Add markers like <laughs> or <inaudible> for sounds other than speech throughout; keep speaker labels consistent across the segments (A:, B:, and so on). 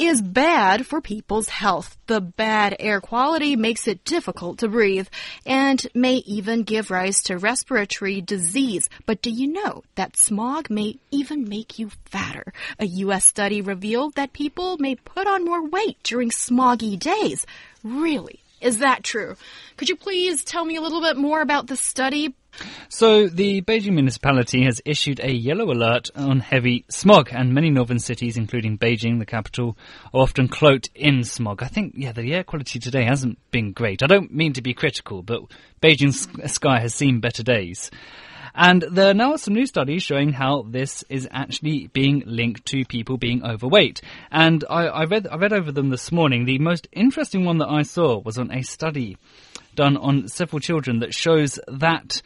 A: Is bad for people's health. The bad air quality makes it difficult to breathe and may even give rise to respiratory disease. But do you know that smog may even make you fatter? A U.S. study revealed that people may put on more weight during smoggy days. Really? Is that true? Could you please tell me a little bit more about the study?
B: So, the Beijing municipality has issued a yellow alert on heavy smog, and many northern cities, including Beijing, the capital, are often cloaked in smog. I think, yeah, the air quality today hasn't been great. I don't mean to be critical, but Beijing's sky has seen better days. And there are now some new studies showing how this is actually being linked to people being overweight. And I, I read I read over them this morning. The most interesting one that I saw was on a study done on several children that shows that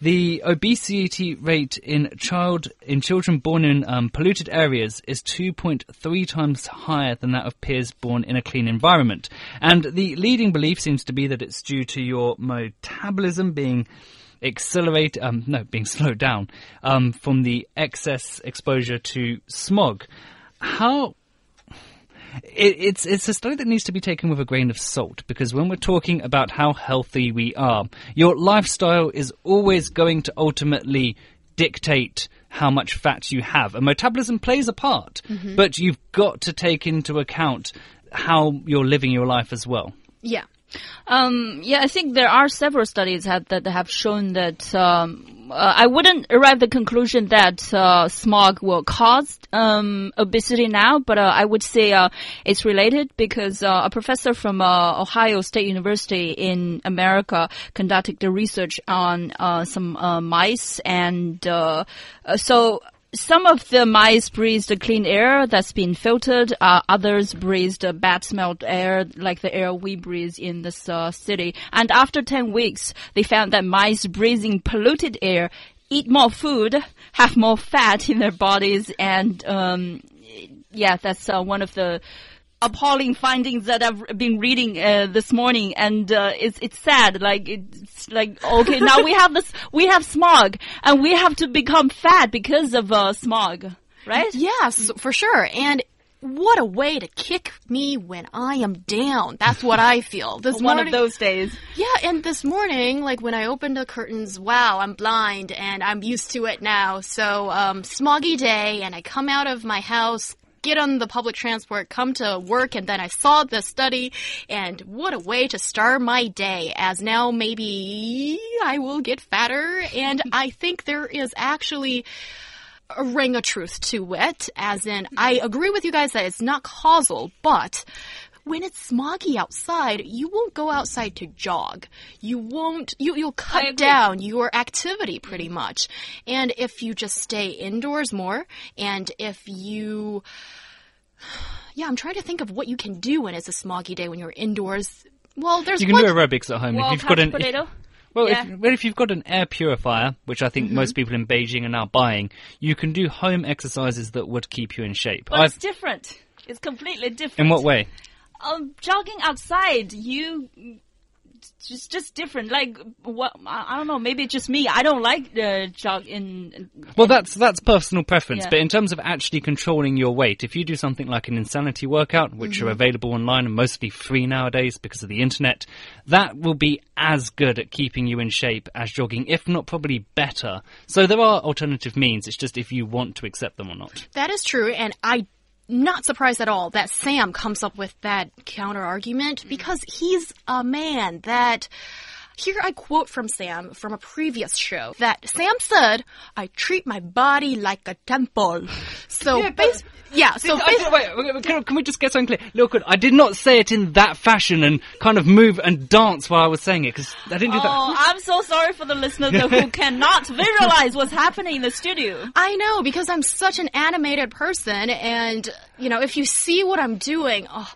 B: the obesity rate in child in children born in um, polluted areas is 2.3 times higher than that of peers born in a clean environment. And the leading belief seems to be that it's due to your metabolism being accelerate, um, no, being <laughs> slowed down um, from the excess exposure to smog. How it, it's it's a study that needs to be taken with a grain of salt because when we're talking about how healthy we are, your lifestyle is always going to ultimately dictate how much fat you have. And metabolism plays a part,
A: Mm-hmm.
B: but you've got to take into account how you're living your life as well.
A: Yeah.
C: Um, yeah, I think there are several studies have, that have shown that um, uh, I wouldn't arrive the conclusion that uh, smog will cause um, obesity now, but uh, I would say uh, it's related because uh, a professor from uh, Ohio State University in America conducted the research on some mice, and so some of the mice breathed clean air that's been filtered. Uh, others breathed bad smelled air, like the air we breathe in this uh, city. And after 10 weeks, they found that mice breathing polluted air eat more food, have more fat in their bodies, and um, yeah, that's uh, one of the appalling findings that I've been reading uh, this morning, and uh, it's it's sad. Like it's like okay, <laughs> now we have this, we have smog, and we have to become fat because of uh, smog, right?
A: Yes, for sure. And what a way to kick me when I am down. That's what I feel. This <laughs>
C: One
A: morning,
C: of those days.
A: Yeah, and this morning, like when I opened the curtains, wow, I'm blind and I'm used to it now. So, um, smoggy day, and I come out of my house, get on the public transport, come to work, and then I saw the study, and what a way to start my day, as now maybe I will get fatter, and I think there is actually a ring of truth to it, as in, I agree with you guys that it's not causal, but when it's smoggy outside, you won't go outside to jog. You won't, you, you'll cut down your activity mm-hmm. pretty much. And if you just stay indoors more, and if you, yeah, I'm trying to think of what you can do when it's a smoggy day when you're indoors. Well, there's
B: You can
A: one-
B: do aerobics at home
C: Well,
B: if you've got
C: couch
B: an. if-
C: potato.
B: Well,
C: Yeah.
B: if, well, if you've got an air purifier, which I think mm-hmm. most people in Beijing are now buying, you can do home exercises that would keep you in shape.
C: But it's
B: I've,
C: different. It's completely different.
B: in what way?
C: Um, jogging outside, you just just different. Like what? I, I don't know. Maybe it's just me. I don't like the jog in.
B: Well, that's that's personal preference.
C: Yeah.
B: But in terms of actually controlling your weight, if you do something like an insanity workout, which
C: Mm-hmm.
B: are available online and mostly free nowadays because of the internet, that will be as good at keeping you in shape as jogging, if not probably better. So there are alternative means. It's just if you want to accept them or not.
A: That is true, and I not surprised at all that Sam comes up with that counter argument because he's a man that here I quote from Sam from a previous show that Sam said, I treat my body like a temple. So
B: Yeah,
A: bas- yeah, so
B: did- wait, can, can we just get something clear? Look, I did not say it in that fashion and kind of move and dance while I was saying it because I didn't do that.
C: Oh, I'm so sorry for the listeners who <laughs> cannot visualize what's happening in the studio.
A: I know because I'm such an animated person, and you know, if you see what I'm doing, oh,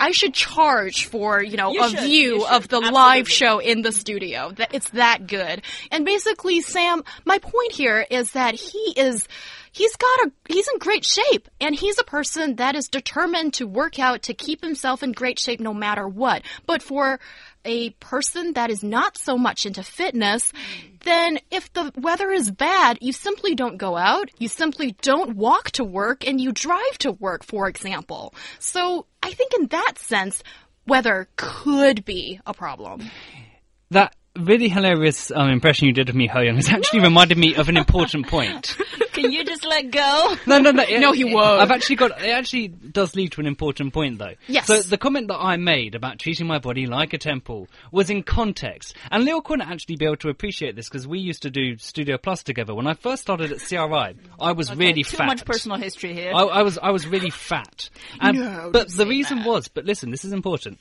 A: I should charge for, you know,
C: You
A: a
C: should,
A: view of the live show in the studio. That it's that good. And basically, Sam, my point here is that he is he's got a he's in great shape and he's a person that is determined to work out to keep himself in great shape no matter what. But for a person that is not so much into fitness, then if the weather is bad, you simply don't go out, you simply don't walk to work, and you drive to work, for example. So I think in that sense, weather could be a problem.
B: That really hilarious um, impression you did of me, Ho Young, has actually reminded me of an important point. <laughs>
C: Can you just let go?
B: No, no, no. it-
A: No, he
B: it-
A: won't.
B: I've actually got. It actually does lead to an important point, though.
A: Yes.
B: So the comment that I made about treating my body like a temple was in context, and Leo couldn't actually be able to appreciate this because we used to do Studio Plus together. When I first started at CRI, I was really
C: Too
B: fat.
C: much personal history here.
B: I, I was I was really fat, and <laughs>
A: No,
B: but
A: don't
B: the
A: say
B: reason
A: that.
B: was, but listen, this is important.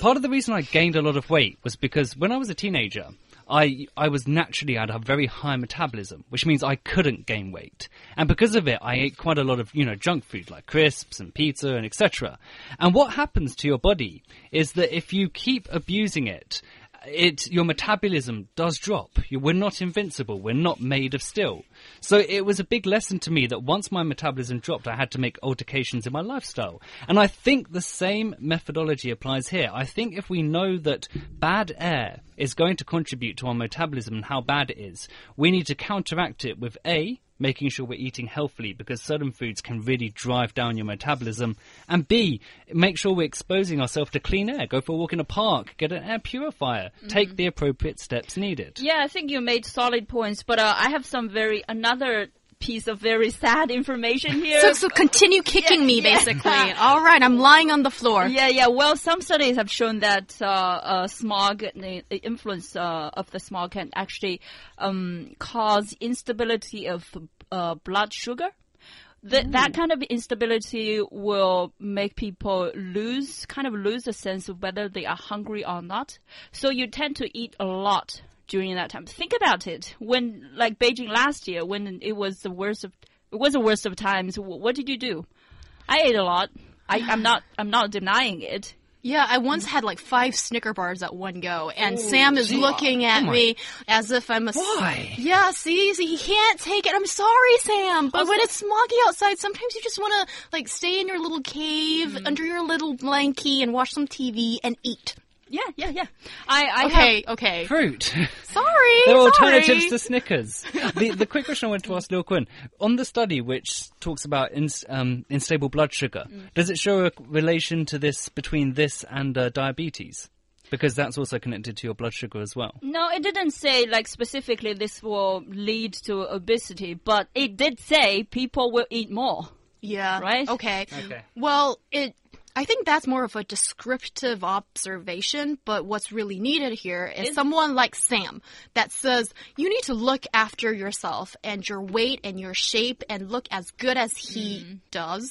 B: Part of the reason I gained a lot of weight was because when I was a teenager, I I was naturally had a very high metabolism, which means I couldn't gain weight, and because of it, I ate quite a lot of you know junk food like crisps and pizza and etc. And what happens to your body is that if you keep abusing it, it your metabolism does drop. You, we're not invincible. We're not made of steel. So it was a big lesson to me that once my metabolism dropped, I had to make alterations in my lifestyle. And I think the same methodology applies here. I think if we know that bad air is going to contribute to our metabolism and how bad it is, we need to counteract it with A, making sure we're eating healthily because certain foods can really drive down your metabolism. And B, make sure we're exposing ourselves to clean air. Go for a walk in a park, get an air purifier, take the appropriate steps needed.
C: Yeah, I think you made solid points, but uh, I have some very another piece of very sad information here.
A: So, so continue <laughs> kicking me,
C: yeah.
A: basically. All right, I'm lying on the floor.
C: yeah, yeah. Well, some studies have shown that uh, uh, smog, the, the influence uh, of the smog, can actually um, cause instability of uh, blood sugar. Th- that kind of instability will make people lose, kind of lose a sense of whether they are hungry or not. So you tend to eat a lot during that time. Think about it. When, like Beijing last year, when it was the worst of, it was the worst of times. What did you do? I ate a lot. I, I'm not. <sighs> I'm not denying it.
A: Yeah, I once had like five Snicker bars at one go, and Sam is looking oh at
B: Come on.
A: me as if I'm a.
B: Why?
A: Yeah, see, see, he can't take it. I'm sorry, Sam, but when it's smoggy outside, sometimes you just want to like stay in your little cave mm. under your little blankie and watch some TV and eat.
C: Yeah, yeah, yeah. I, I
A: Okay, okay.
B: Fruit.
A: Sorry. <laughs>
B: There are
A: sorry.
B: alternatives to Snickers. the, the quick question I wanted to ask Lil Quinn on the study which talks about ins, um, unstable blood sugar, does it show a relation to this between this and uh, diabetes? Because that's also connected to your blood sugar as well.
C: No, it didn't say like specifically this will lead to obesity, but it did say people will eat more.
A: Yeah.
C: Right?
A: Okay.
B: Okay.
A: Well, it. I think that's more of a descriptive observation, but what's really needed here is someone like Sam that says you need to look after yourself and your weight and your shape and look as good as he mm. does.